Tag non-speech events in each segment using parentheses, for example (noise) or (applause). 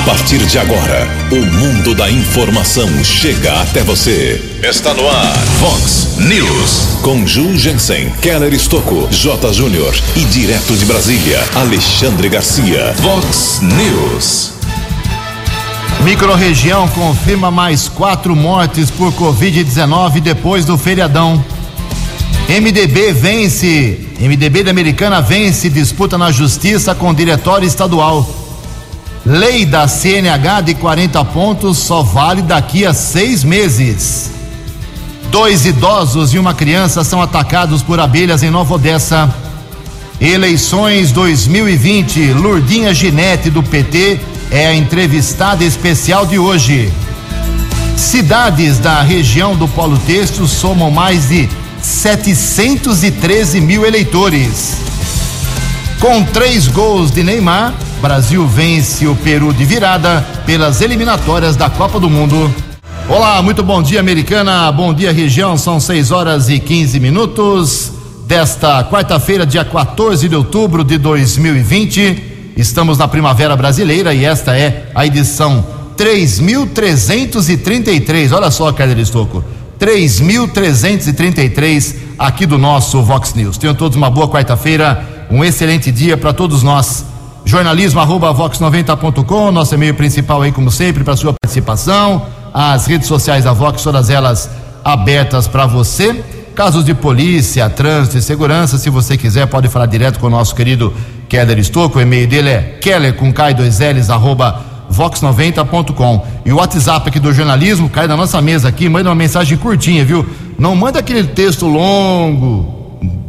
A partir de agora, o mundo da informação chega até você. Está no ar, Fox News. Com Ju Jensen, Keller Estocco, J. Júnior e direto de Brasília, Alexandre Garcia. Fox News. Microrregião confirma mais quatro mortes por Covid-19 depois do feriadão. MDB vence. MDB da Americana vence disputa na justiça com diretório estadual. Lei da CNH de 40 pontos só vale daqui a seis meses. Dois idosos e uma criança são atacados por abelhas em Nova Odessa. Eleições 2020. Lurdinha Ginete do PT é a entrevistada especial de hoje. Cidades da região do Polo Têxtil somam mais de 713 mil eleitores. Com três gols de Neymar, Brasil vence o Peru de virada pelas eliminatórias da Copa do Mundo. Olá, muito bom dia, americana. Bom dia, região. São 6 horas e 15 minutos desta quarta-feira, dia 14 de outubro de 2020. Estamos na Primavera Brasileira e esta é a edição 3333. Olha só, Carlos Estocco. 3333 aqui do nosso Vox News. Tenham todos uma boa quarta-feira, um excelente dia para todos nós. Jornalismo arroba vox90.com, nosso e-mail principal aí, como sempre, para sua participação. As redes sociais da Vox, todas elas abertas para você. Casos de polícia, trânsito e segurança, se você quiser, pode falar direto com o nosso querido Keller Estocco. O e-mail dele é keller com K2Ls, arroba vox90.com. E o WhatsApp aqui do jornalismo cai na nossa mesa aqui, manda uma mensagem curtinha, viu? Não manda aquele texto longo,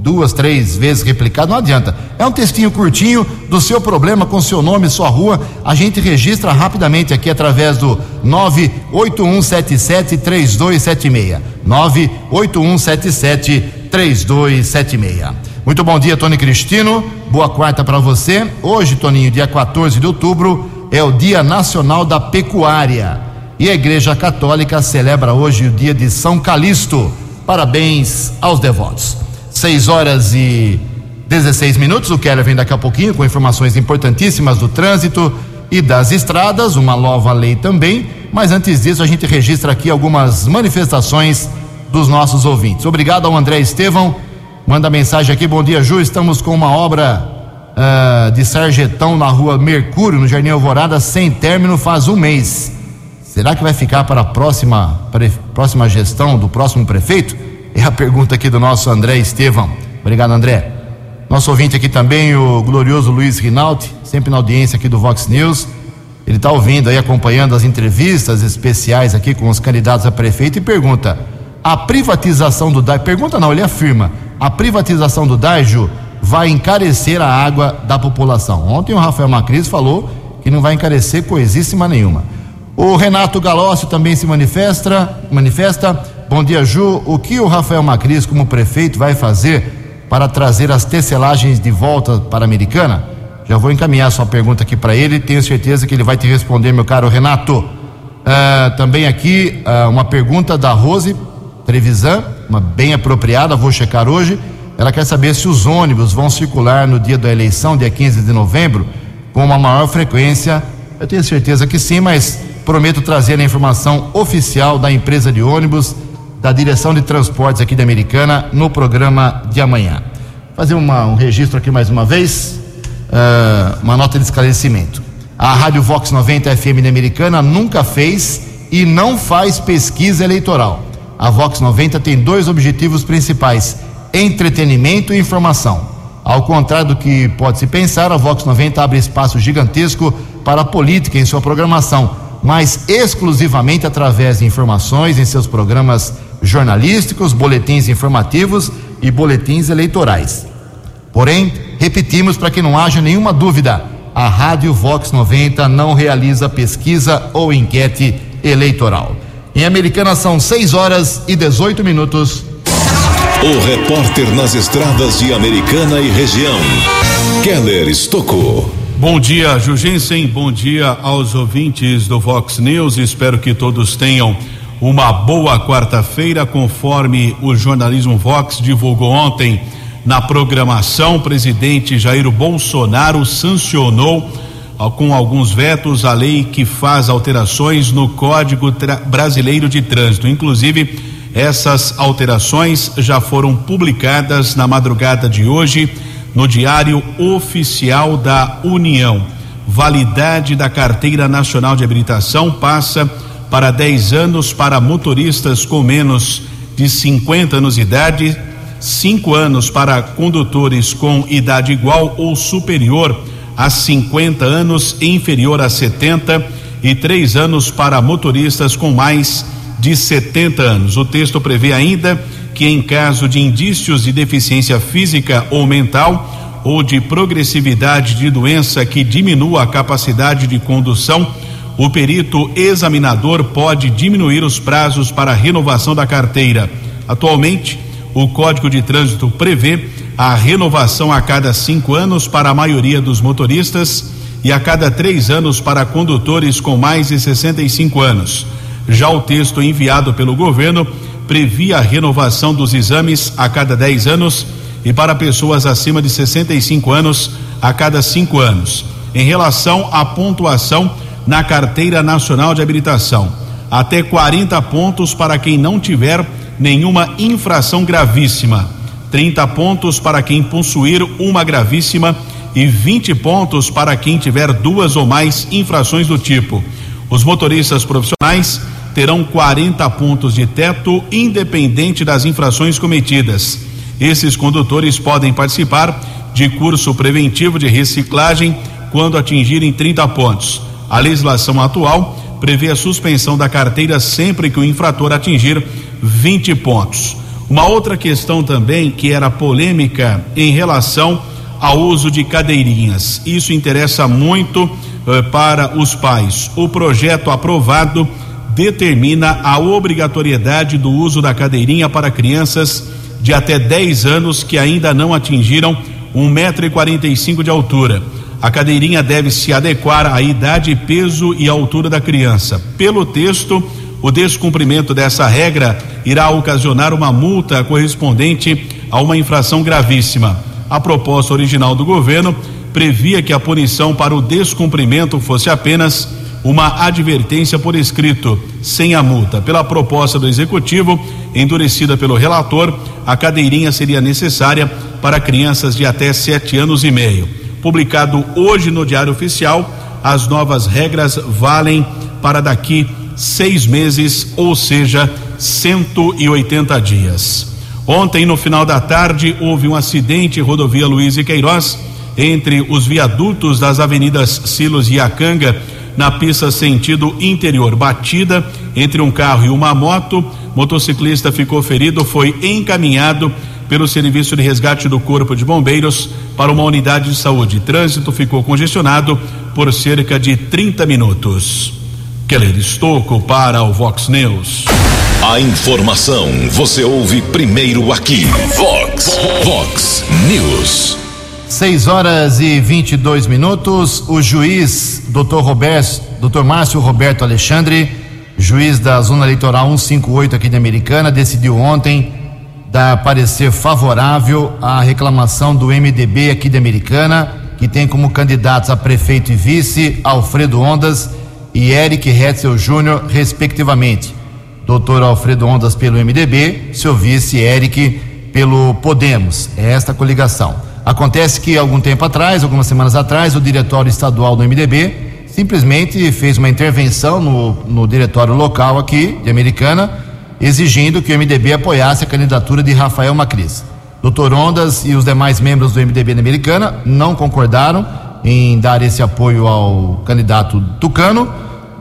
duas, três vezes replicado, não adianta. É um textinho curtinho do seu problema com seu nome, sua rua. A gente registra rapidamente aqui através do 981773276. 981773276. Muito bom dia, Tony Cristino. Boa quarta para você. Hoje, Toninho, dia 14 de outubro, é o Dia Nacional da Pecuária. E a Igreja Católica celebra hoje o dia de São Calixto. Parabéns aos devotos. 6 horas e 16 minutos. O Keller vem daqui a pouquinho com informações importantíssimas do trânsito e das estradas, uma nova lei também. Mas antes disso, a gente registra aqui algumas manifestações dos nossos ouvintes. Obrigado ao André Estevão. Manda mensagem aqui. Bom dia, Ju. Estamos com uma obra uh, de sarjetão na rua Mercúrio, no Jardim Alvorada, sem término faz um mês. Será que vai ficar para a próxima, próxima gestão do próximo prefeito? É a pergunta aqui do nosso André Estevão. Obrigado, André. Nosso ouvinte aqui também, o glorioso Luiz Rinaldi, sempre na audiência aqui do Vox News. Ele está ouvindo aí, acompanhando as entrevistas especiais aqui com os candidatos a prefeito e pergunta: a privatização do DAI, pergunta não, ele afirma, a privatização do DAIJO vai encarecer a água da população. Ontem o Rafael Macris falou que não vai encarecer coisíssima nenhuma. O Renato Galócio também se manifesta, manifesta. Bom dia, Ju. O que o Rafael Macris, como prefeito, vai fazer para trazer as tecelagens de volta para a Americana? Já vou encaminhar sua pergunta aqui para ele. Tenho certeza que ele vai te responder, meu caro Renato. Uh, também aqui uh, uma pergunta da Rose Trevisan, uma bem apropriada, vou checar hoje. Ela quer saber se os ônibus vão circular no dia da eleição, dia 15 de novembro, com uma maior frequência. Eu tenho certeza que sim, mas prometo trazer a informação oficial da empresa de ônibus, da direção de transportes aqui da Americana, no programa de amanhã. Fazer uma, um registro aqui mais uma vez, uh, uma nota de esclarecimento. A Rádio Vox 90 FM da Americana nunca fez e não faz pesquisa eleitoral. A Vox 90 tem dois objetivos principais: entretenimento e informação. Ao contrário do que pode se pensar, a Vox 90 abre espaço gigantesco para a política em sua programação, mas exclusivamente através de informações em seus programas jornalísticos, boletins informativos e boletins eleitorais. Porém, repetimos para que não haja nenhuma dúvida: a Rádio Vox 90 não realiza pesquisa ou enquete eleitoral. Em Americana são 6 horas e 18 minutos. O repórter nas estradas de Americana e região, Keller Estocou. Bom dia, Jugensen. Bom dia aos ouvintes do Vox News. Espero que todos tenham uma boa quarta-feira, conforme o jornalismo Vox divulgou ontem na programação. O presidente Jair Bolsonaro sancionou com alguns vetos a lei que faz alterações no Código Brasileiro de Trânsito. Inclusive, essas alterações já foram publicadas na madrugada de hoje no Diário Oficial da União. Validade da Carteira Nacional de Habilitação passa para 10 anos para motoristas com menos de 50 anos de idade, 5 anos para condutores com idade igual ou superior a 50 anos e inferior a 70 e 3 anos para motoristas com mais de 70 anos. O texto prevê ainda que, em caso de indícios de deficiência física ou mental ou de progressividade de doença que diminua a capacidade de condução, o perito examinador pode diminuir os prazos para renovação da carteira. Atualmente, o Código de Trânsito prevê a renovação a cada cinco anos para a maioria dos motoristas e a cada três anos para condutores com mais de 65 anos. Já o texto enviado pelo governo previa a renovação dos exames a cada 10 anos e para pessoas acima de 65 anos a cada cinco anos. Em relação à pontuação na Carteira Nacional de Habilitação, até 40 pontos para quem não tiver nenhuma infração gravíssima, 30 pontos para quem possuir uma gravíssima e 20 pontos para quem tiver duas ou mais infrações do tipo. Os motoristas profissionais terão 40 pontos de teto, independente das infrações cometidas. Esses condutores podem participar de curso preventivo de reciclagem quando atingirem 30 pontos. A legislação atual prevê a suspensão da carteira sempre que o infrator atingir 20 pontos. Uma outra questão também que era polêmica em relação ao uso de cadeirinhas. Isso interessa muito eh, para os pais. O projeto aprovado determina a obrigatoriedade do uso da cadeirinha para crianças de até 10 anos que ainda não atingiram um metro e quarenta e cinco de altura. A cadeirinha deve se adequar à idade, peso e altura da criança. Pelo texto, o descumprimento dessa regra irá ocasionar uma multa correspondente a uma infração gravíssima. A proposta original do governo previa que a punição para o descumprimento fosse apenas uma advertência por escrito, sem a multa. Pela proposta do executivo, endurecida pelo relator, a cadeirinha seria necessária para crianças de até sete anos e meio. Publicado hoje no Diário Oficial, as novas regras valem para daqui seis meses, ou seja, 180 dias. Ontem, no final da tarde, houve um acidente rodovia Luiz e Queiroz, entre os viadutos das avenidas Silos e Acanga, na pista sentido interior. Batida entre um carro e uma moto, motociclista ficou ferido, foi encaminhado pelo Serviço de Resgate do Corpo de Bombeiros para uma unidade de saúde. Trânsito ficou congestionado por cerca de 30 minutos. Keller Estocco para o Vox News. A informação você ouve primeiro aqui. Vox, Vox News. 6 horas e 22 minutos. O juiz, doutor Roberto, doutor Márcio Roberto Alexandre, juiz da Zona Eleitoral 158 aqui de Americana, decidiu ontem dar parecer favorável à reclamação do MDB aqui de Americana, que tem como candidatos a prefeito e vice Alfredo Ondas e Eric Hetzel Júnior, respectivamente. Doutor Alfredo Ondas pelo MDB, seu vice Eric pelo Podemos. É esta coligação. Acontece que algum tempo atrás, algumas semanas atrás, o diretório estadual do MDB simplesmente fez uma intervenção no, no diretório local aqui de Americana, exigindo que o MDB apoiasse a candidatura de Rafael Macris. Doutor Ondas e os demais membros do MDB na Americana não concordaram em dar esse apoio ao candidato Tucano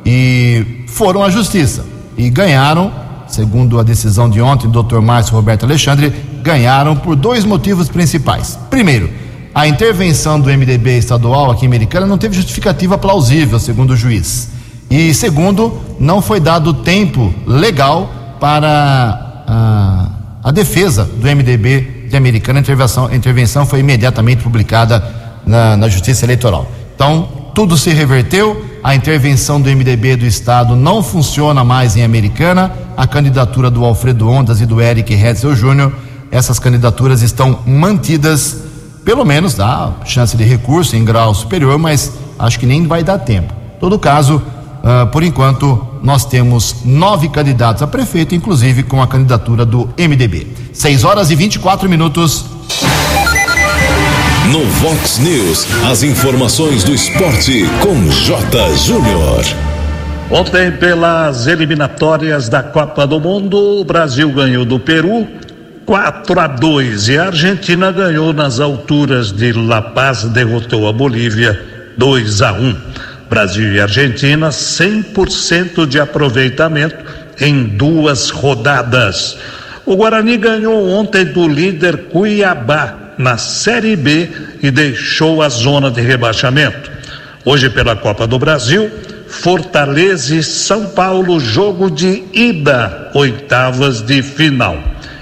e foram à justiça e ganharam, segundo a decisão de ontem do Dr. Márcio Roberto Alexandre, ganharam por dois motivos principais. Primeiro, a intervenção do MDB estadual aqui em Americana não teve justificativa plausível, segundo o juiz. E segundo, não foi dado tempo legal para a, a defesa do MDB de Americana. A intervenção, a intervenção foi imediatamente publicada na, na Justiça Eleitoral. Então, tudo se reverteu, a intervenção do MDB do Estado não funciona mais em Americana, a candidatura do Alfredo Ondas e do Eric Hetzel Júnior, essas candidaturas estão mantidas pelo menos dá chance de recurso em grau superior, mas acho que nem vai dar tempo. Todo caso, uh, por enquanto, nós temos nove candidatos a prefeito, inclusive com a candidatura do MDB. 6 horas e 24 minutos. No Vox News, as informações do esporte com J. Júnior. Ontem, pelas eliminatórias da Copa do Mundo, o Brasil ganhou do Peru 4 a 2 e a Argentina ganhou nas alturas de La Paz, derrotou a Bolívia 2 a 1. Brasil e Argentina 100% de aproveitamento em duas rodadas. O Guarani ganhou ontem do líder Cuiabá na Série B e deixou a zona de rebaixamento. Hoje, pela Copa do Brasil, Fortaleza e São Paulo, jogo de ida, oitavas de final.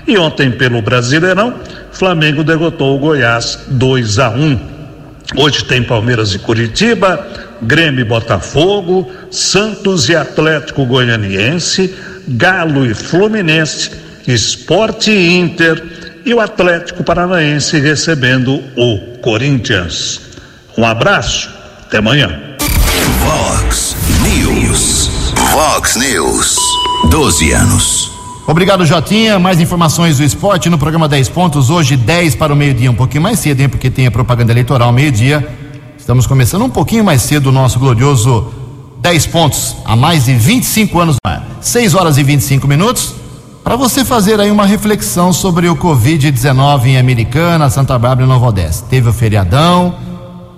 E ontem, pelo Brasileirão, Flamengo derrotou o Goiás 2 a 1. Hoje tem Palmeiras e Curitiba, Grêmio e Botafogo, Santos e Atlético Goianiense, Galo e Fluminense, Esporte e Inter e o Atlético Paranaense recebendo o Corinthians. Um abraço, até amanhã. Vox News. Vox News. 12 anos. Obrigado, Jotinha. Mais informações do esporte no programa 10 pontos. Hoje, 10 para o meio-dia, um pouquinho mais cedo, hein? Porque tem a propaganda eleitoral meio-dia. Estamos começando um pouquinho mais cedo o nosso glorioso 10 pontos, há mais de 25 anos. 6 horas e 25 minutos para você fazer aí uma reflexão sobre o Covid-19 em Americana, Santa Bárbara e Nova Odessa. Teve o feriadão,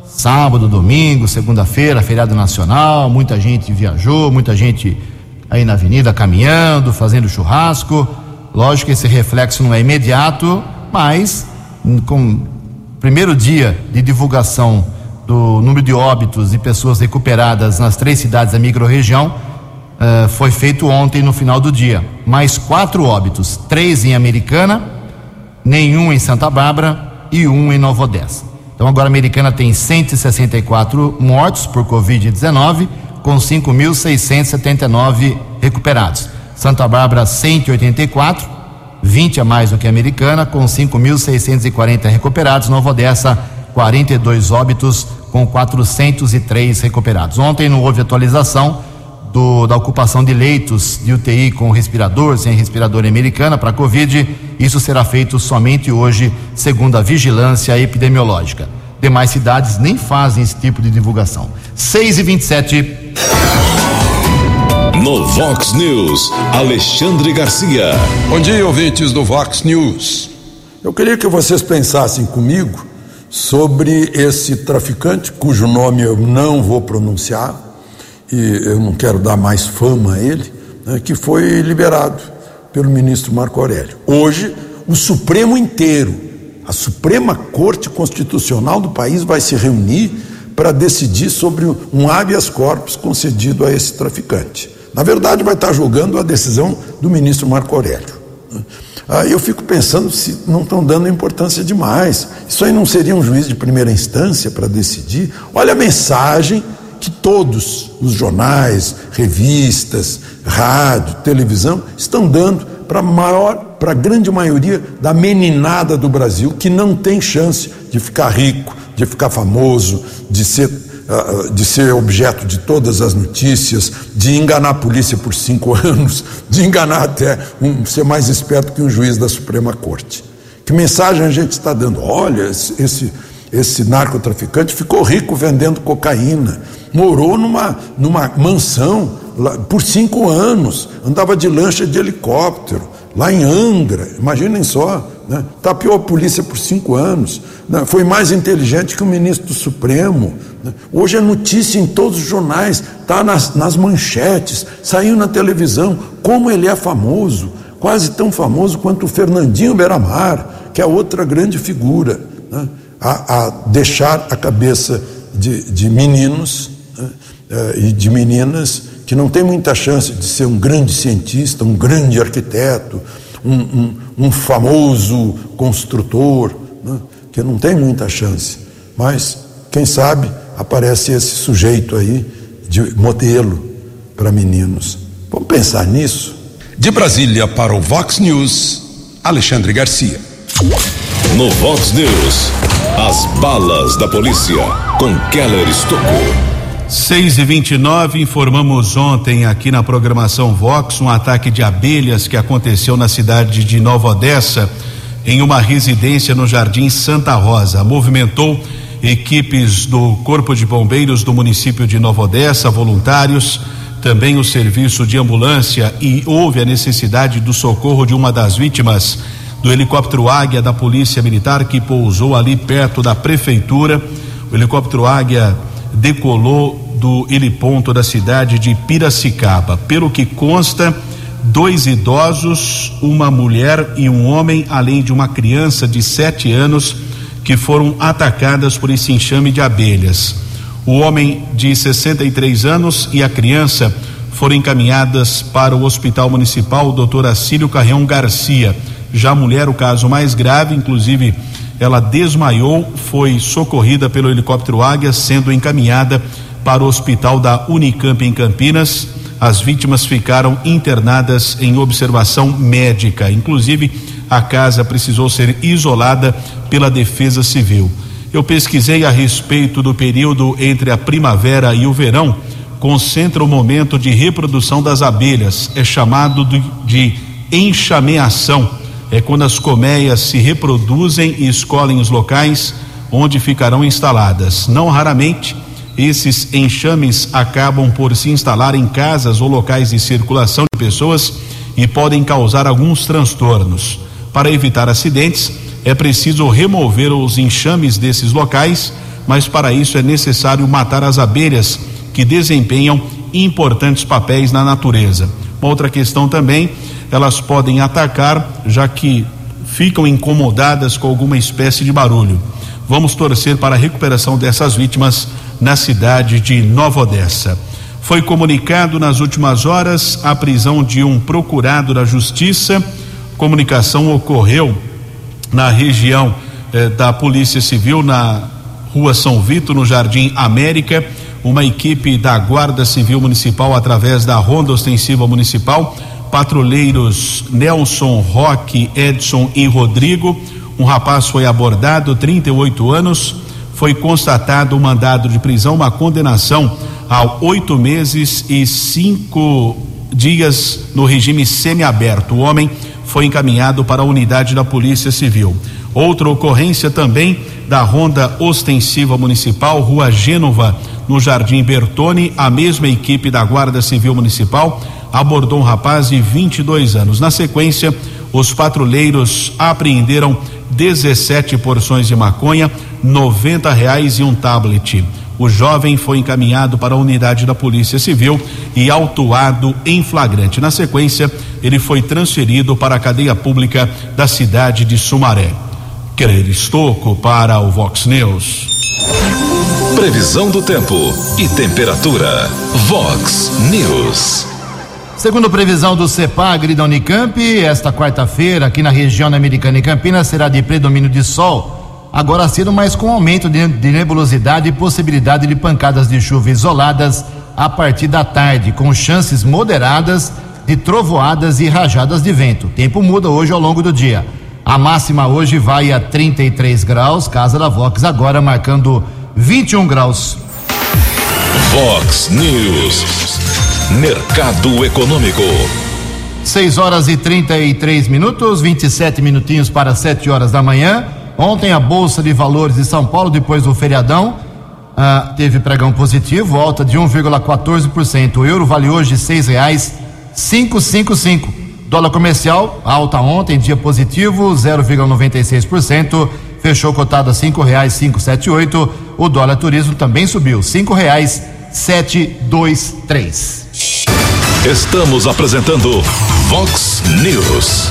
sábado, domingo, segunda-feira, feriado nacional, muita gente viajou, muita gente aí na avenida caminhando, fazendo churrasco. Lógico que esse reflexo não é imediato, mas com o primeiro dia de divulgação do número de óbitos e pessoas recuperadas nas três cidades da microrregião, uh, foi feito ontem no final do dia. Mais quatro óbitos, três em Americana, nenhum em Santa Bárbara e um em Nova Odessa. Então agora a Americana tem 164 mortos por Covid-19, com 5.679 recuperados. Santa Bárbara 184, 20 a mais do que a Americana, com 5.640 recuperados. Nova Odessa 42 óbitos, com 403 recuperados. Ontem não houve atualização do, da ocupação de leitos de UTI com respirador, sem respirador americana para Covid. Isso será feito somente hoje, segundo a vigilância epidemiológica. Demais cidades nem fazem esse tipo de divulgação. 6 e 27 No Vox News, Alexandre Garcia. Bom dia, ouvintes do Vox News. Eu queria que vocês pensassem comigo sobre esse traficante, cujo nome eu não vou pronunciar, e eu não quero dar mais fama a ele, né, que foi liberado pelo ministro Marco Aurélio. Hoje, o Supremo inteiro, a Suprema Corte Constitucional do país vai se reunir para decidir sobre um habeas corpus concedido a esse traficante. Na verdade, vai estar julgando a decisão do ministro Marco Aurélio. Aí eu fico pensando se não estão dando importância demais. Isso aí não seria um juiz de primeira instância para decidir? Olha a mensagem que todos os jornais, revistas, rádio, televisão estão dando para a maior, para a grande maioria da meninada do Brasil que não tem chance de ficar rico, de ficar famoso, de ser, de ser objeto de todas as notícias, de enganar a polícia por cinco (laughs) anos, de enganar até um, ser mais esperto que um juiz da Suprema Corte. Que mensagem a gente está dando? Olha, esse, esse, narcotraficante ficou rico vendendo cocaína morou numa, numa mansão por cinco anos, andava de lancha de helicóptero, lá em Angra, imaginem só, né? tapeou a polícia por cinco anos, né? foi mais inteligente que o ministro do Supremo. Né? Hoje é notícia em todos os jornais, está nas, nas manchetes, saiu na televisão, como ele é famoso, quase tão famoso quanto o Fernandinho Beramar, que é outra grande figura, né? a, a deixar a cabeça de, de meninos uh, e de meninas que não tem muita chance de ser um grande cientista, um grande arquiteto, um, um, um famoso construtor, né? que não tem muita chance. Mas, quem sabe, aparece esse sujeito aí de modelo para meninos. Vamos pensar nisso? De Brasília para o Vox News, Alexandre Garcia. No Vox News, As balas da polícia com Keller Estocou. 6 e 29 informamos ontem aqui na programação Vox um ataque de abelhas que aconteceu na cidade de Nova Odessa, em uma residência no Jardim Santa Rosa. Movimentou equipes do Corpo de Bombeiros do município de Nova Odessa, voluntários, também o serviço de ambulância e houve a necessidade do socorro de uma das vítimas do helicóptero Águia da Polícia Militar que pousou ali perto da prefeitura. O helicóptero Águia decolou do heliponto da cidade de Piracicaba. Pelo que consta, dois idosos, uma mulher e um homem, além de uma criança de sete anos, que foram atacadas por esse enxame de abelhas. O homem de 63 anos e a criança foram encaminhadas para o Hospital Municipal Dr. Acílio Carreão Garcia. Já a mulher, o caso mais grave, inclusive ela desmaiou, foi socorrida pelo helicóptero Águia, sendo encaminhada para o hospital da Unicamp em Campinas. As vítimas ficaram internadas em observação médica. Inclusive, a casa precisou ser isolada pela Defesa Civil. Eu pesquisei a respeito do período entre a primavera e o verão. Concentra o momento de reprodução das abelhas. É chamado de, de enxameação é quando as colmeias se reproduzem e escolhem os locais onde ficarão instaladas. Não raramente, esses enxames acabam por se instalar em casas ou locais de circulação de pessoas e podem causar alguns transtornos. Para evitar acidentes, é preciso remover os enxames desses locais, mas para isso é necessário matar as abelhas que desempenham importantes papéis na natureza. Uma outra questão também elas podem atacar, já que ficam incomodadas com alguma espécie de barulho. Vamos torcer para a recuperação dessas vítimas na cidade de Nova Odessa. Foi comunicado nas últimas horas a prisão de um procurado da Justiça. Comunicação ocorreu na região eh, da Polícia Civil, na Rua São Vito, no Jardim América. Uma equipe da Guarda Civil Municipal, através da Ronda Ostensiva Municipal, patrulheiros Nelson, Roque, Edson e Rodrigo. Um rapaz foi abordado, 38 anos. Foi constatado um mandado de prisão, uma condenação a oito meses e cinco dias no regime semiaberto. O homem foi encaminhado para a unidade da Polícia Civil. Outra ocorrência também da Ronda Ostensiva Municipal, Rua Gênova, no Jardim Bertone, a mesma equipe da Guarda Civil Municipal abordou um rapaz de 22 anos. Na sequência, os patrulheiros apreenderam 17 porções de maconha, 90 reais e um tablet. O jovem foi encaminhado para a unidade da Polícia Civil e autuado em flagrante. Na sequência, ele foi transferido para a cadeia pública da cidade de Sumaré. Querer Estoco para o Vox News. Previsão do tempo e temperatura. Vox News. Segundo previsão do CEPAGRI da Unicamp, esta quarta-feira, aqui na região americana e Campinas, será de predomínio de sol, agora cedo, mas com aumento de, de nebulosidade e possibilidade de pancadas de chuva isoladas a partir da tarde, com chances moderadas de trovoadas e rajadas de vento. O tempo muda hoje ao longo do dia. A máxima hoje vai a 33 graus, Casa da Vox agora marcando 21 graus. Vox News. Mercado Econômico. 6 horas e 33 minutos, 27 minutinhos para 7 horas da manhã. Ontem a Bolsa de Valores de São Paulo, depois do feriadão, ah, teve pregão positivo, alta de 1,14%. O euro vale hoje seis reais 555. Dólar comercial, alta ontem, dia positivo, 0,96%. Fechou cotado a cinco reais 578. O dólar turismo também subiu, cinco reais 723. Estamos apresentando Vox News.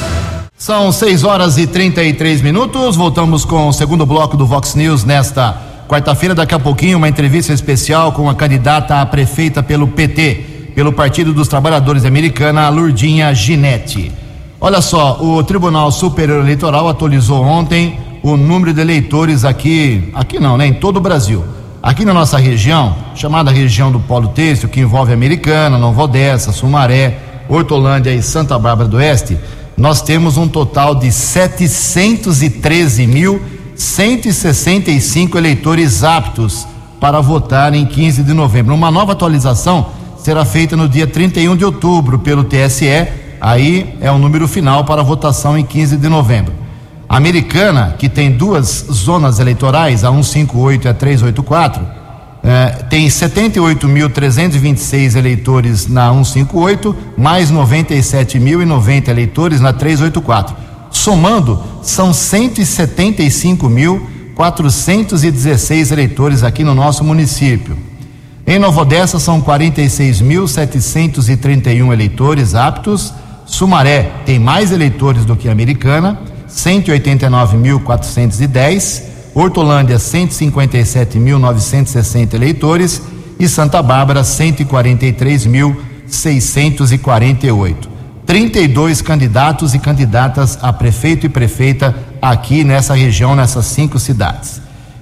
São 6 horas e 33 minutos. Voltamos com o segundo bloco do Vox News nesta quarta-feira. Daqui a pouquinho, uma entrevista especial com a candidata a prefeita pelo PT, pelo Partido dos Trabalhadores Americana, Lurdinha Ginete. Olha só, o Tribunal Superior Eleitoral atualizou ontem o número de eleitores aqui, aqui não, né, em todo o Brasil. Aqui na nossa região, chamada região do Polo Têxtil, que envolve Americana, Nova Odessa, Sumaré, Hortolândia e Santa Bárbara do Oeste, nós temos um total de 713.7 165 eleitores aptos para votar em 15 de novembro. Uma nova atualização será feita no dia 31 de outubro pelo TSE. Aí é o número final para votação em 15 de novembro. Americana, que tem duas zonas eleitorais, a 158 e a 384, eh, tem 78.326 eleitores na 158, mais 97.090 eleitores na 384. Somando, são 175.416 eleitores aqui no nosso município. Em Nova Odessa são 46.731 eleitores aptos. Sumaré tem mais eleitores do que a Americana 189.410, Hortolândia 157.960 eleitores e Santa Bárbara 143.648. 32 candidatos e candidatas a prefeito e prefeita aqui nessa região, nessas cinco cidades.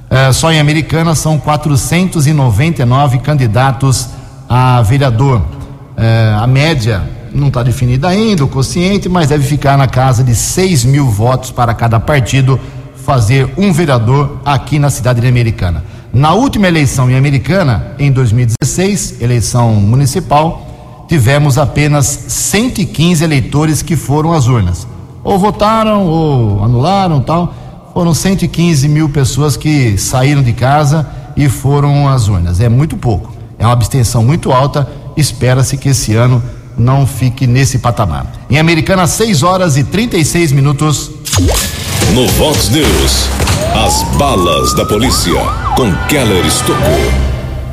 Uh, só em Americana são 499 candidatos a vereador. Uh, a média não está definida ainda o quociente, mas deve ficar na casa de 6 mil votos para cada partido fazer um vereador aqui na cidade de Americana. Na última eleição em Americana, em 2016, eleição municipal, tivemos apenas 115 eleitores que foram às urnas. Ou votaram ou anularam tal. Foram 115 mil pessoas que saíram de casa e foram às urnas. É muito pouco. É uma abstenção muito alta. Espera-se que esse ano não fique nesse patamar. Em Americana, 6 horas e 36 minutos. No Vox News, as balas da polícia com Keller Estocou.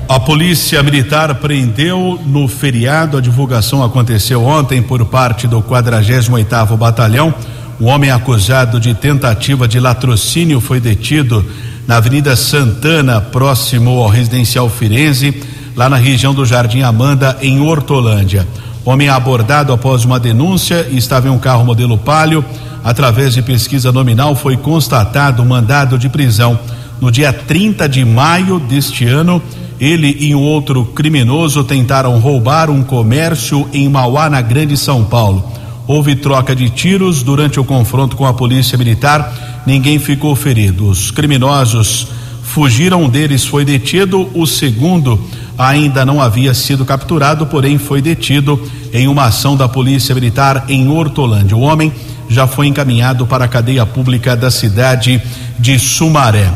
A polícia militar prendeu no feriado, a divulgação aconteceu ontem por parte do 48º Batalhão. Um homem acusado de tentativa de latrocínio foi detido na Avenida Santana, próximo ao residencial Firenze, lá na região do Jardim Amanda, em Hortolândia. Homem abordado após uma denúncia e estava em um carro modelo Palio. Através de pesquisa nominal, foi constatado mandado de prisão. No dia 30 de maio deste ano, ele e um outro criminoso tentaram roubar um comércio em Mauá, na Grande São Paulo. Houve troca de tiros durante o confronto com a polícia militar. Ninguém ficou ferido. Os criminosos fugiram, um deles foi detido, o segundo ainda não havia sido capturado, porém foi detido em uma ação da Polícia Militar em Hortolândia. O homem já foi encaminhado para a cadeia pública da cidade de Sumaré.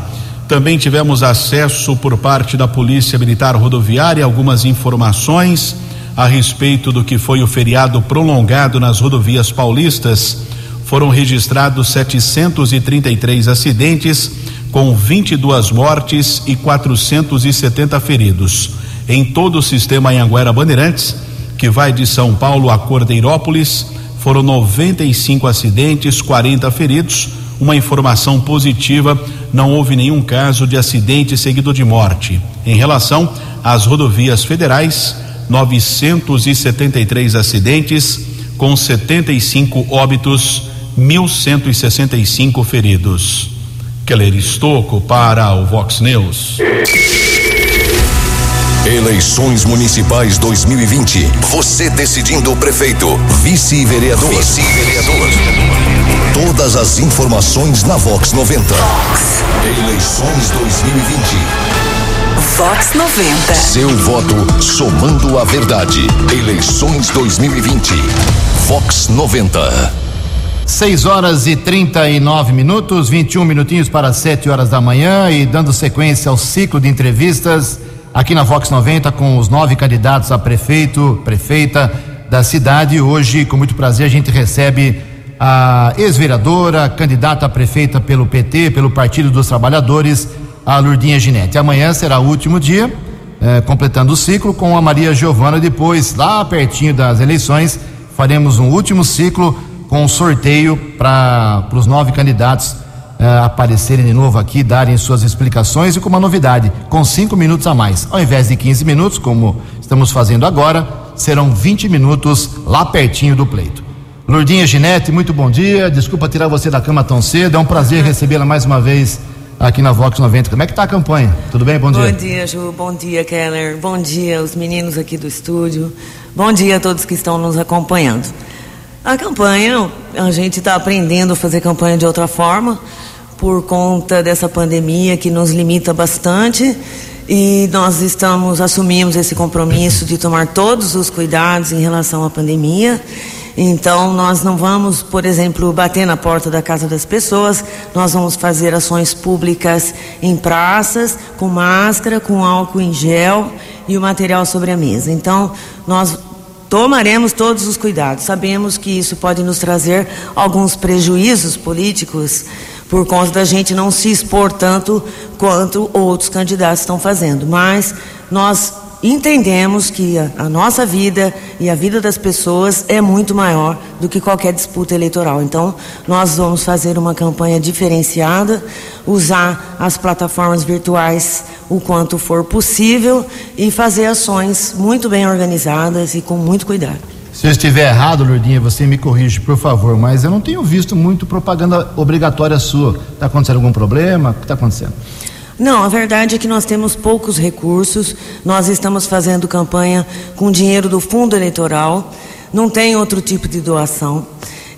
Também tivemos acesso por parte da Polícia Militar Rodoviária algumas informações a respeito do que foi o feriado prolongado nas rodovias paulistas. Foram registrados 733 acidentes, com 22 mortes e 470 feridos em todo o sistema Anhanguera Bandeirantes, que vai de São Paulo a Cordeirópolis. Foram 95 acidentes, 40 feridos. Uma informação positiva: não houve nenhum caso de acidente seguido de morte. Em relação às rodovias federais, 973 acidentes, com 75 óbitos, 1.165 feridos. Keller Estocco para o Vox News. Eleições Municipais 2020. Você decidindo o prefeito, vice-vereador. Vice-vereador. Todas as informações na Vox 90. Vox. Eleições 2020. Vox 90. Seu voto somando a verdade. Eleições 2020. Vox 90. 6 horas e 39 minutos, 21 minutinhos para 7 horas da manhã e dando sequência ao ciclo de entrevistas aqui na Vox 90 com os nove candidatos a prefeito, prefeita da cidade. Hoje, com muito prazer, a gente recebe a ex-vereadora, candidata a prefeita pelo PT, pelo Partido dos Trabalhadores, a Lurdinha Ginete. Amanhã será o último dia, eh, completando o ciclo com a Maria Giovana. Depois, lá pertinho das eleições, faremos um último ciclo com sorteio para os nove candidatos uh, aparecerem de novo aqui, darem suas explicações e com uma novidade, com cinco minutos a mais. Ao invés de 15 minutos, como estamos fazendo agora, serão 20 minutos lá pertinho do pleito. Lourdinha Ginete, muito bom dia. Desculpa tirar você da cama tão cedo. É um prazer recebê-la mais uma vez aqui na Vox 90. Como é que tá a campanha? Tudo bem? Bom dia. Bom dia, Ju. Bom dia, Keller. Bom dia, os meninos aqui do estúdio. Bom dia a todos que estão nos acompanhando. A campanha, a gente está aprendendo a fazer campanha de outra forma por conta dessa pandemia que nos limita bastante e nós estamos assumimos esse compromisso de tomar todos os cuidados em relação à pandemia. Então, nós não vamos, por exemplo, bater na porta da casa das pessoas, nós vamos fazer ações públicas em praças, com máscara, com álcool em gel e o material sobre a mesa. Então, nós tomaremos todos os cuidados. Sabemos que isso pode nos trazer alguns prejuízos políticos por conta da gente não se expor tanto quanto outros candidatos estão fazendo. Mas nós entendemos que a, a, nossa vida e a vida das pessoas é muito maior do que qualquer disputa eleitoral. Então, nós vamos fazer uma campanha diferenciada, usar as plataformas virtuais o quanto for possível e fazer ações muito bem organizadas e com muito cuidado. Se eu estiver errado, Lourdinha, você me corrige, por favor, mas eu não tenho visto muito propaganda obrigatória sua. Está acontecendo algum problema? O que está acontecendo? Não, a verdade é que nós temos poucos recursos. Nós estamos fazendo campanha com dinheiro do fundo eleitoral. Não tem outro tipo de doação.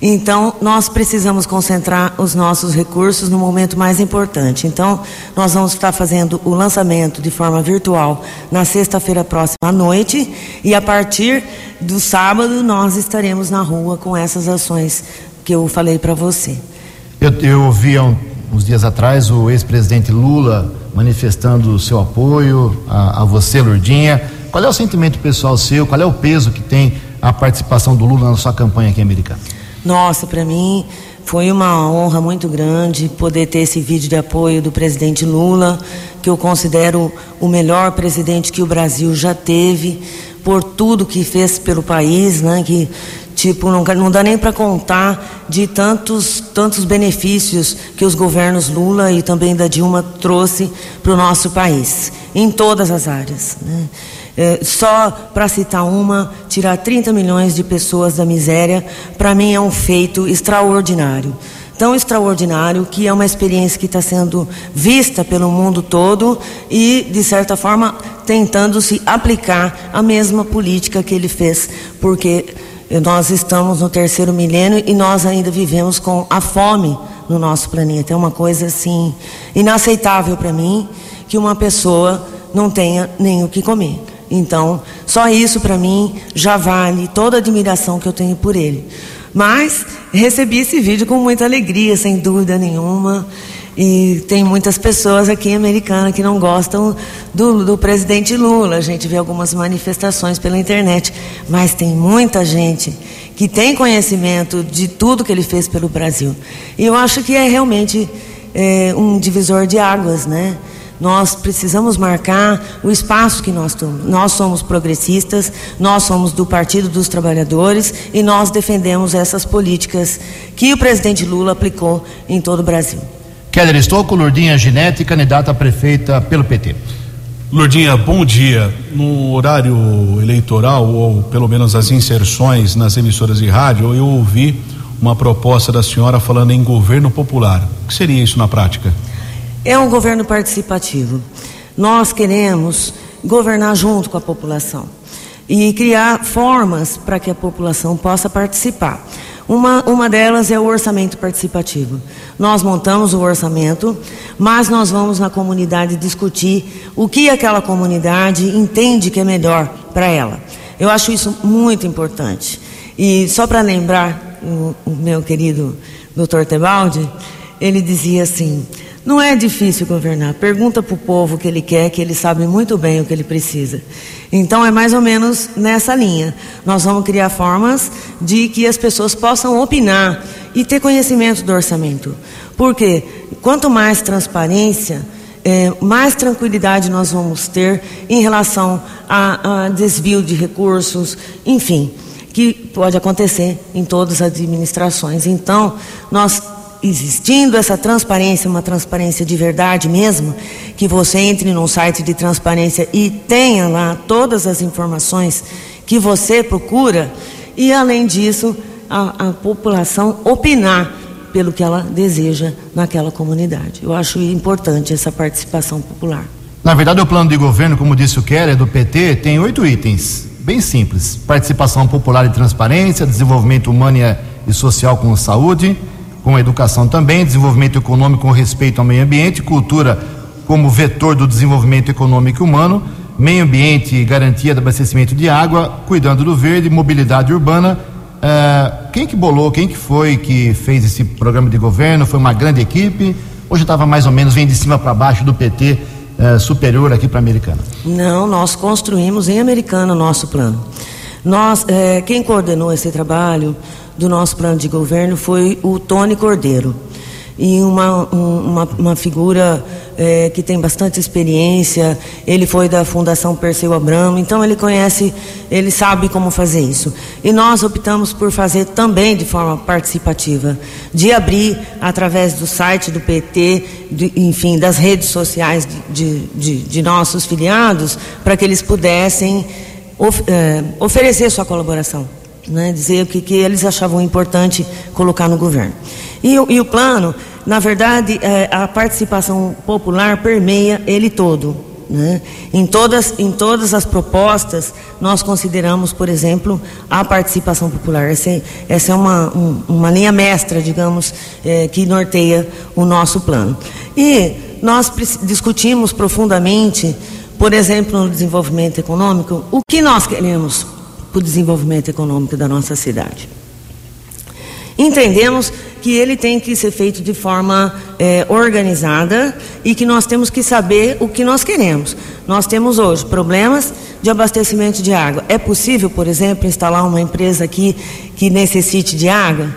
Então, nós precisamos concentrar os nossos recursos no momento mais importante. Então, nós vamos estar fazendo o lançamento de forma virtual na sexta-feira próxima à noite e a partir do sábado nós estaremos na rua com essas ações que eu falei para você. Eu, eu ouvi há uns dias atrás o ex-presidente Lula manifestando o seu apoio a, a você, Lourdinha. Qual é o sentimento pessoal seu? Qual é o peso que tem a participação do Lula na sua campanha aqui americana? Nossa, para mim foi uma honra muito grande poder ter esse vídeo de apoio do presidente Lula, que eu considero o melhor presidente que o Brasil já teve, por tudo que fez pelo país, né? Que tipo não, não dá nem para contar de tantos tantos benefícios que os governos Lula e também da Dilma trouxe para o nosso país em todas as áreas. Né? É, só para citar uma, tirar 30 milhões de pessoas da miséria, para mim é um feito extraordinário. Tão extraordinário que é uma experiência que está sendo vista pelo mundo todo e, de certa forma, tentando se aplicar a mesma política que ele fez, porque nós estamos no terceiro milênio e nós ainda vivemos com a fome no nosso planeta. É uma coisa assim inaceitável para mim que uma pessoa não tenha nem o que comer. Então, só isso para mim já vale toda a admiração que eu tenho por ele. Mas recebi esse vídeo com muita alegria, sem dúvida nenhuma. E tem muitas pessoas aqui em Americana que não gostam do, do, presidente Lula. A gente vê algumas manifestações pela internet, mas tem muita gente que tem conhecimento de tudo que ele fez pelo Brasil. E eu acho que é realmente é, um divisor de águas, né? Nós precisamos marcar o espaço que nós tomamos. Nós somos progressistas, nós somos do Partido dos Trabalhadores e nós defendemos essas políticas que o presidente Lula aplicou em todo o Brasil. Keller Estocco, Lourdinha Ginete, candidata a prefeita pelo PT. Lourdinha, bom dia. No horário eleitoral, ou pelo menos as inserções nas emissoras de rádio, eu ouvi uma proposta da senhora falando em governo popular. O que seria isso na prática? É um governo participativo. Nós queremos governar junto com a população e criar formas para que a população possa participar. Uma, uma delas é o orçamento participativo. Nós montamos o orçamento, mas nós vamos na comunidade discutir o que aquela comunidade entende que é melhor para ela. Eu acho isso muito importante. E só para lembrar o, o meu querido doutor Tebaldi, ele dizia assim: não é difícil governar. Pergunta para o povo o que ele quer, que ele sabe muito bem o que ele precisa. Então é mais ou menos nessa linha. Nós vamos criar formas de que as pessoas possam opinar e ter conhecimento do orçamento. Porque quanto mais transparência, é, mais tranquilidade nós vamos ter em relação a, a desvio de recursos, enfim, que pode acontecer em todas as administrações. Então, nós existindo essa transparência, uma transparência de verdade mesmo, que você entre num site de transparência e tenha lá todas as informações que você procura, e além disso, a, a população opinar pelo que ela deseja naquela comunidade. Eu acho importante essa participação popular. Na verdade, o plano de governo, como disse o Keller, do PT, tem oito itens, bem simples: participação popular e transparência, desenvolvimento humano e social com saúde com educação também, desenvolvimento econômico com respeito ao meio ambiente, cultura como vetor do desenvolvimento econômico e humano, meio ambiente e garantia do abastecimento de água, cuidando do verde, mobilidade urbana. Uh, quem que bolou, quem que foi que fez esse programa de governo? Foi uma grande equipe? Hoje estava mais ou menos, vem de cima para baixo do PT uh, eh, superior aqui para a Americana? Não, nós construímos em Americana o nosso plano. Nós, eh, quem coordenou esse trabalho do nosso plano de governo foi o Tony Cordeiro e uma, uma, uma figura é, que tem bastante experiência. Ele foi da Fundação Perseu Abramo, então ele conhece, ele sabe como fazer isso. E nós optamos por fazer também de forma participativa, de abrir através do site do PT, de, enfim, das redes sociais de, de, de nossos filiados, para que eles pudessem of, é, oferecer sua colaboração. Né, dizer o que, que eles achavam importante colocar no governo. E, e o plano na verdade, é, a participação popular permeia ele todo. Né? Em, todas, em todas as propostas, nós consideramos, por exemplo, a participação popular. Essa, é, essa é uma, um, uma linha mestra, digamos, é, que norteia o nosso plano. E nós discutimos profundamente, por exemplo, no desenvolvimento econômico, o que nós queremos para o desenvolvimento econômico da nossa cidade. Entendemos que ele tem que ser feito de forma é, organizada e que nós temos que saber o que nós queremos. Nós temos hoje problemas de abastecimento de água. É possível, por exemplo, instalar uma empresa aqui que necessite de água?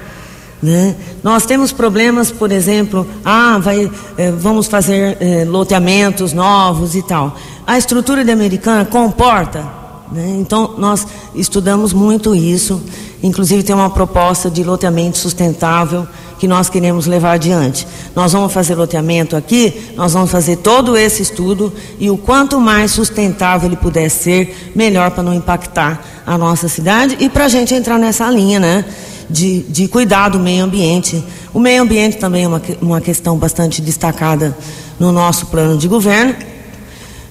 Né? Nós temos problemas, por exemplo, ah, vai, é, vamos fazer é, loteamentos novos e tal. A estrutura de americana comporta né? Então, nós estudamos muito isso. Inclusive, tem uma proposta de loteamento sustentável que nós queremos levar adiante. Nós vamos fazer loteamento aqui, nós vamos fazer todo esse estudo e o quanto mais sustentável ele puder ser, melhor para não impactar a nossa cidade e para a gente entrar nessa linha, né? De, de cuidar do meio ambiente. O meio ambiente também é uma, uma questão bastante destacada no nosso plano de governo.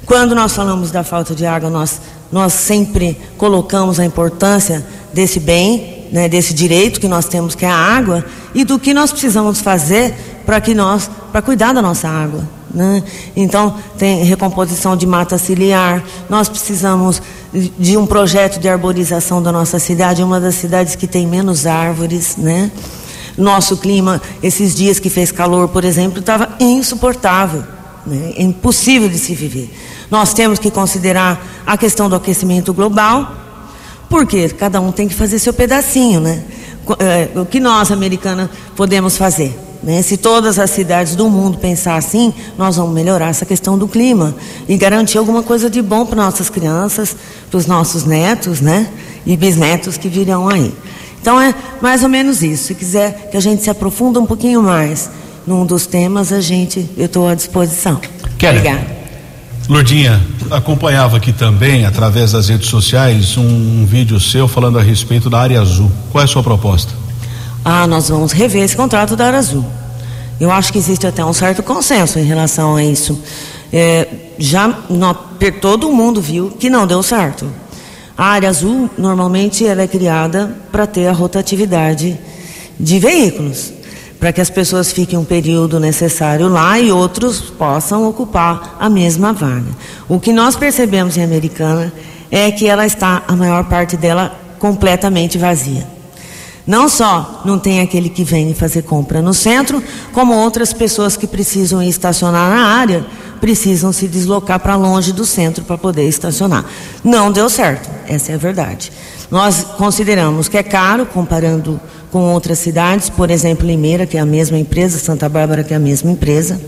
Quando nós falamos da falta de água, nós nós sempre colocamos a importância desse bem, né, desse direito que nós temos, que é a água, e do que nós precisamos fazer para que nós, para cuidar da nossa água. Né? Então, tem recomposição de mata ciliar, nós precisamos de um projeto de arborização da nossa cidade, uma das cidades que tem menos árvores, né? Nosso clima, esses dias que fez calor, por exemplo, estava insuportável, né? impossível de se viver. Nós temos que considerar a questão do aquecimento global, porque cada um tem que fazer seu pedacinho, né? É, o que nós, americanas, podemos fazer? Né? Se todas as cidades do mundo pensar assim, nós vamos melhorar essa questão do clima e garantir alguma coisa de bom para nossas crianças, para os nossos netos, né? E bisnetos que virão aí. Então é mais ou menos isso. Se quiser que a gente se aprofunda um pouquinho mais num dos temas, a gente, eu estou à disposição. Quero. Obrigada. Lourdinha, acompanhava aqui também, através das redes sociais, um, um, vídeo seu falando a respeito da área azul. Qual é a sua proposta? Ah, nós vamos rever esse contrato da área azul. Eu acho que existe até um certo consenso em relação a isso. É, já todo mundo viu que não deu certo. A área azul, normalmente, ela é criada para ter a rotatividade de veículos para que as pessoas fiquem um período necessário lá e outros possam ocupar a mesma vaga. O que nós percebemos em Americana é que ela está, a maior parte dela, completamente vazia. Não só não tem aquele que vem fazer compra no centro, como outras pessoas que precisam estacionar na área precisam se deslocar para longe do centro para poder estacionar. Não deu certo, essa é a verdade. Nós consideramos que é caro comparando com outras cidades, por exemplo, Limeira, que é a mesma empresa, Santa Bárbara, que é a mesma empresa,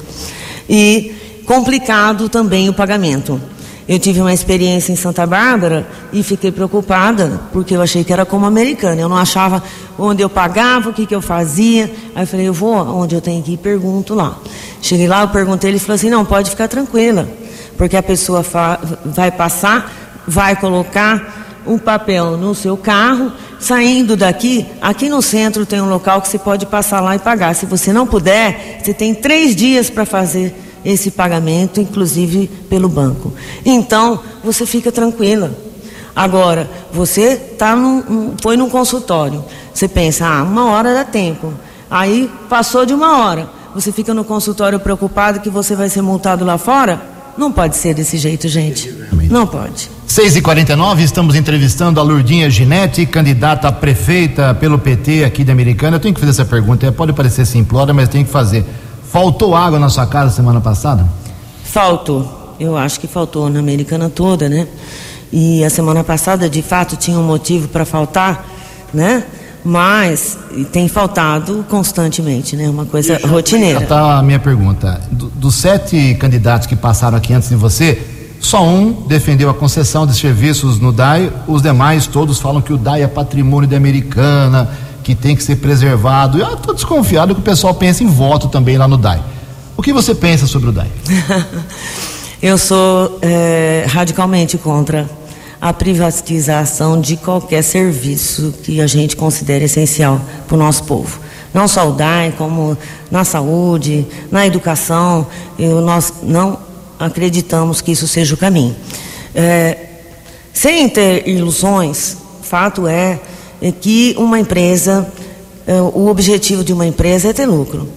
e complicado também o pagamento. Eu tive uma experiência em Santa Bárbara e fiquei preocupada, porque eu achei que era como americana. Eu não achava onde eu pagava, o que, que eu fazia. Aí eu falei, eu vou onde eu tenho que ir pergunto lá. Cheguei lá, eu perguntei, ele falou assim, não, pode ficar tranquila, porque a pessoa vai passar, vai colocar um papel no seu carro, saindo daqui, aqui no centro tem um local que você pode passar lá e pagar. Se você não puder, você tem três dias para fazer esse pagamento, inclusive pelo banco. Então, você fica tranquila. Agora, você tá num, foi num consultório, você pensa, ah, uma hora dá tempo. Aí passou de uma hora. Você fica no consultório preocupado que você vai ser multado lá fora? Não pode ser desse jeito, gente. Não pode. 6 e 49 estamos entrevistando a Lurdinha Ginete, candidata a prefeita pelo PT aqui de Americana. Eu tenho que fazer essa pergunta, pode parecer simplória, mas tenho que fazer. Faltou água na sua casa semana passada? Faltou. Eu acho que faltou na Americana toda, né? E a semana passada, de fato, tinha um motivo para faltar, né? Mas tem faltado constantemente, né? Uma coisa rotineira. Tá a minha pergunta. Do, dos sete candidatos que passaram aqui antes de você, só um defendeu a concessão de serviços no DAI, os demais todos falam que o DAI é patrimônio da Americana, que tem que ser preservado. Eu estou desconfiado que o pessoal pensa em voto também lá no DAI. O que você pensa sobre o DAI? (laughs) Eu sou é, radicalmente contra a privatização de qualquer serviço que a gente considere essencial para o nosso povo. Não só o DAI, como na saúde, na educação, eu, nós não acreditamos que isso seja o caminho. É, sem ter ilusões, fato é, é que uma empresa, é, o objetivo de uma empresa é ter lucro,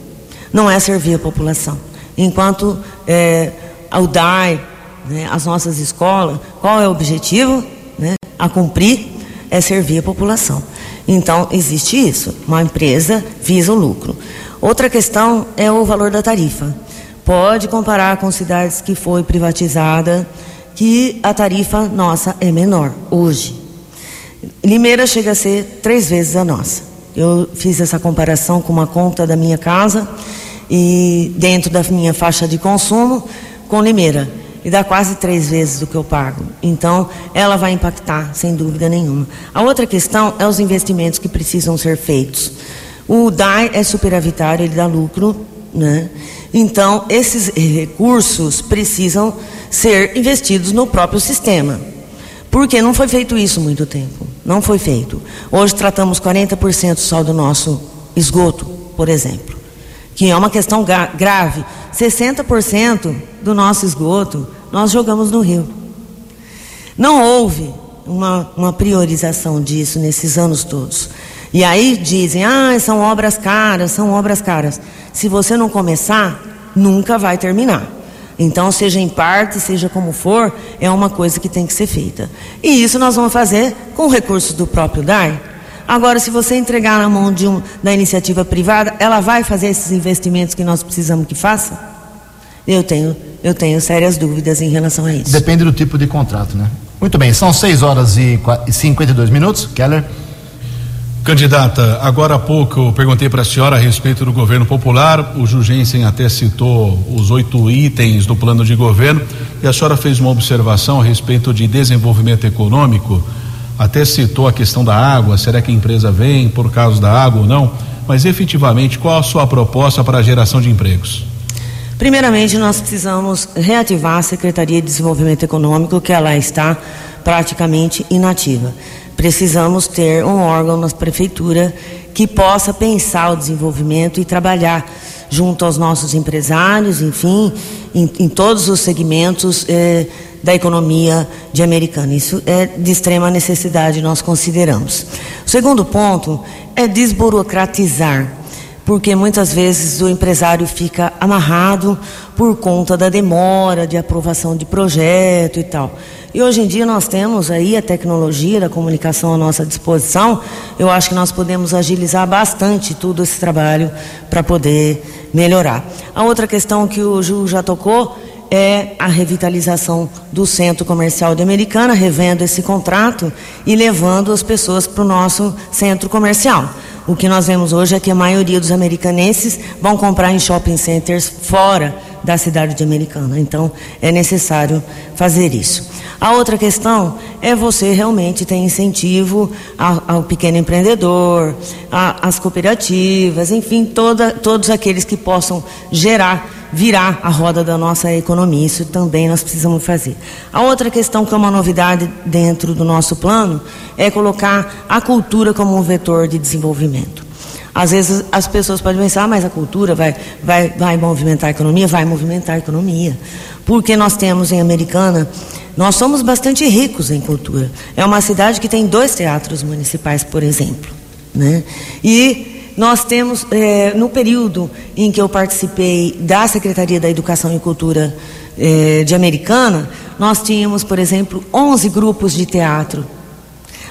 não é servir a população. Enquanto é, o DAI, né, as nossas escolas, qual é o objetivo? Né, a cumprir é servir a população. Então, existe isso. Uma empresa visa o lucro. Outra questão é o valor da tarifa. Pode comparar com cidades que foi privatizada, que a tarifa nossa é menor hoje. Limeira chega a ser três vezes a nossa. Eu fiz essa comparação com uma conta da minha casa e dentro da minha faixa de consumo com Limeira e dá quase três vezes do que eu pago. Então, ela vai impactar, sem dúvida nenhuma. A outra questão é os investimentos que precisam ser feitos. O DAI é superavitário, ele dá lucro, né? Então, esses recursos precisam ser investidos no próprio sistema. Porque não foi feito isso muito tempo. Não foi feito. Hoje tratamos 40% só do nosso esgoto, por exemplo, que é uma questão grave. 60% do nosso esgoto nós jogamos no rio. Não houve uma, uma priorização disso nesses anos todos. E aí dizem, ah, são obras caras, são obras caras. Se você não começar, nunca vai terminar. Então, seja em parte, seja como for, é uma coisa que tem que ser feita. E isso nós vamos fazer com recursos do próprio DAI. Agora, se você entregar na mão de um, da iniciativa privada, ela vai fazer esses investimentos que nós precisamos que faça? Eu tenho, eu tenho sérias dúvidas em relação a isso. Depende do tipo de contrato, né? Muito bem, são 6 horas e 52 minutos. Keller. Candidata, agora há pouco eu perguntei para a senhora a respeito do governo popular. O Jugensen até citou os oito itens do plano de governo e a senhora fez uma observação a respeito de desenvolvimento econômico até citou a questão da água, será que a empresa vem por causa da água ou não? Mas efetivamente, qual a sua proposta para a geração de empregos? Primeiramente, nós precisamos reativar a Secretaria de Desenvolvimento Econômico, que ela está praticamente inativa. Precisamos ter um órgão na prefeitura que possa pensar o desenvolvimento e trabalhar junto aos nossos empresários, enfim, em, em todos os segmentos eh, da economia de Americana. Isso é de extrema necessidade, nós consideramos. O segundo ponto é desburocratizar, porque muitas vezes o empresário fica amarrado por conta da demora de aprovação de projeto e tal. E hoje em dia nós temos aí a tecnologia da comunicação à nossa disposição. Eu acho que nós podemos agilizar bastante todo esse trabalho para poder melhorar. A outra questão que o Ju já tocou é a revitalização do centro comercial de Americana, revendo esse contrato e levando as pessoas para o nosso centro comercial. O que nós vemos hoje é que a maioria dos americanenses vão comprar em shopping centers fora da cidade de Americana. Então, é necessário fazer isso. A outra questão é você realmente ter incentivo ao, pequeno empreendedor, às cooperativas, enfim, toda, todos aqueles que possam gerar virar a roda da nossa economia. Isso também nós precisamos fazer. A outra questão que é uma novidade dentro do nosso plano é colocar a cultura como um vetor de desenvolvimento. Às vezes as pessoas podem pensar, ah, mas a cultura vai, vai, vai movimentar a economia? Vai movimentar a economia. Porque nós temos em Americana, nós somos bastante ricos em cultura. É uma cidade que tem dois teatros municipais, por exemplo. Né? E Nós temos, é, no período em que eu participei da Secretaria da Educação e Cultura é, de Americana, nós tínhamos, por exemplo, 11 grupos de teatro.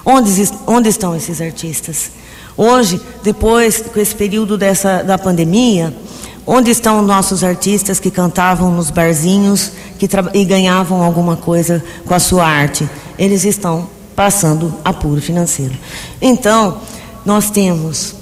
Onde, onde estão esses artistas? Hoje, depois, com esse período dessa, da pandemia, onde estão nossos artistas que cantavam nos barzinhos que e ganhavam alguma coisa com a sua arte? Eles estão passando apuro financeiro. Então, nós temos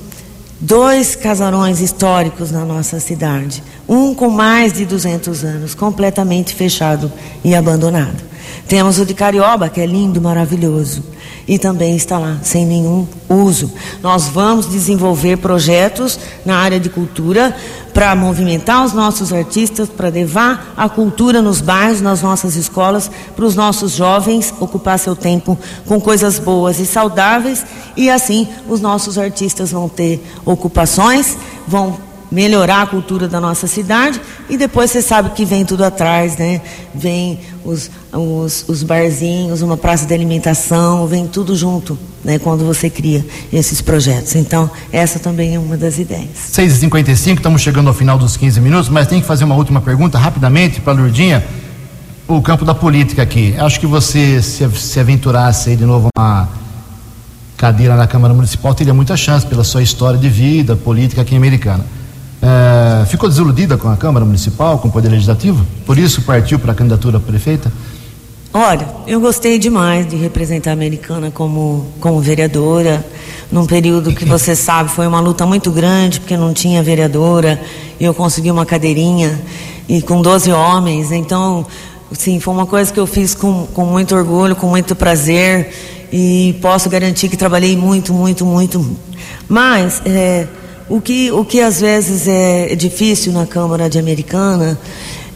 dois casarões históricos na nossa cidade, um com mais de 200 anos, completamente fechado e abandonado. Temos o de Carioba, que é lindo, maravilhoso e também está lá sem nenhum uso. Nós vamos desenvolver projetos na área de cultura para movimentar os nossos artistas, para levar a cultura nos bairros, nas nossas escolas, para os nossos jovens ocupar seu tempo com coisas boas e saudáveis e assim os nossos artistas vão ter ocupações, vão melhorar a cultura da nossa cidade e depois você sabe que vem tudo atrás, né? Vem os, os, os barzinhos, uma praça de alimentação, vem tudo junto, né? Quando você cria esses projetos. Então, essa também é uma das ideias. 6h55, estamos chegando ao final dos 15 minutos, mas tem que fazer uma última pergunta rapidamente para a Lourdinha. O campo da política aqui. Acho que você se, se aventurasse aí de novo uma cadeira na Câmara Municipal, teria muita chance pela sua história de vida política aqui Americana. É, ficou desiludida com a Câmara Municipal, com o Poder Legislativo? Por isso partiu para a candidatura a prefeita? Olha, eu gostei demais de representar a Americana como, como vereadora, num período que você (laughs) sabe foi uma luta muito grande, porque não tinha vereadora, e eu consegui uma cadeirinha, e com 12 homens, então, sim, foi uma coisa que eu fiz com, com muito orgulho, com muito prazer, e posso garantir que trabalhei muito, muito, muito. Mas, é, o que, o que às vezes é difícil na Câmara de Americana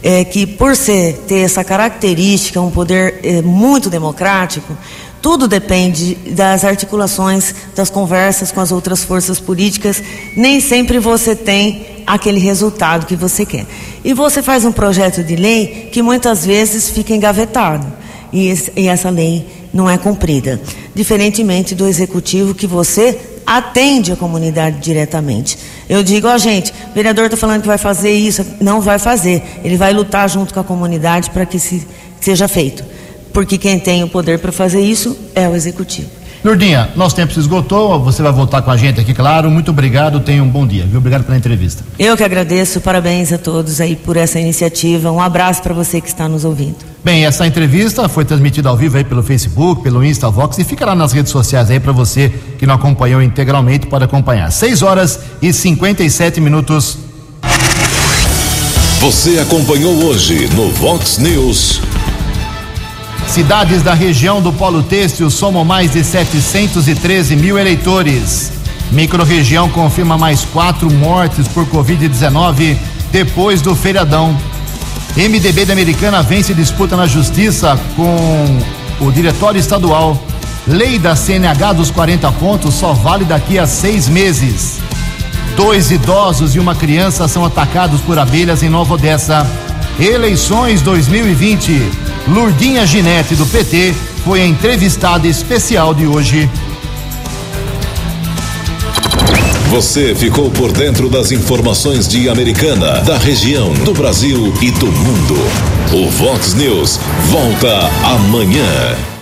é que, por ser, ter essa característica, um poder é, muito democrático, tudo depende das articulações, das conversas com as outras forças políticas. Nem sempre você tem aquele resultado que você quer. E você faz um projeto de lei que muitas vezes fica engavetado. E, esse, e essa lei não é cumprida. Diferentemente do executivo que você atende a comunidade diretamente. Eu digo, ó oh, gente, o vereador está falando que vai fazer isso, não vai fazer. Ele vai lutar junto com a comunidade para que se, seja feito. Porque quem tem o poder para fazer isso é o executivo. Lourdinha, nosso tempo se esgotou, você vai voltar com a gente aqui, claro. Muito obrigado, tenha um bom dia. Viu? Obrigado pela entrevista. Eu que agradeço, parabéns a todos aí por essa iniciativa. Um abraço para você que está nos ouvindo. Bem, essa entrevista foi transmitida ao vivo aí pelo Facebook, pelo Instavox e fica lá nas redes sociais aí para você que não acompanhou integralmente pode acompanhar. 6 horas e 57 minutos. Você acompanhou hoje no Vox News. Cidades da região do Polo Têxtil somam mais de 713 mil eleitores. Microrregião confirma mais quatro mortes por Covid-19 depois do feriadão. MDB da Americana vence disputa na justiça com o diretório estadual. Lei da CNH dos 40 pontos só vale daqui a seis meses. Dois idosos e uma criança são atacados por abelhas em Nova Odessa. Eleições 2020. Lurdinha Ginete, do PT, foi a entrevistada especial de hoje. Você ficou por dentro das informações de Americana, da região, do Brasil e do mundo. O Vox News volta amanhã.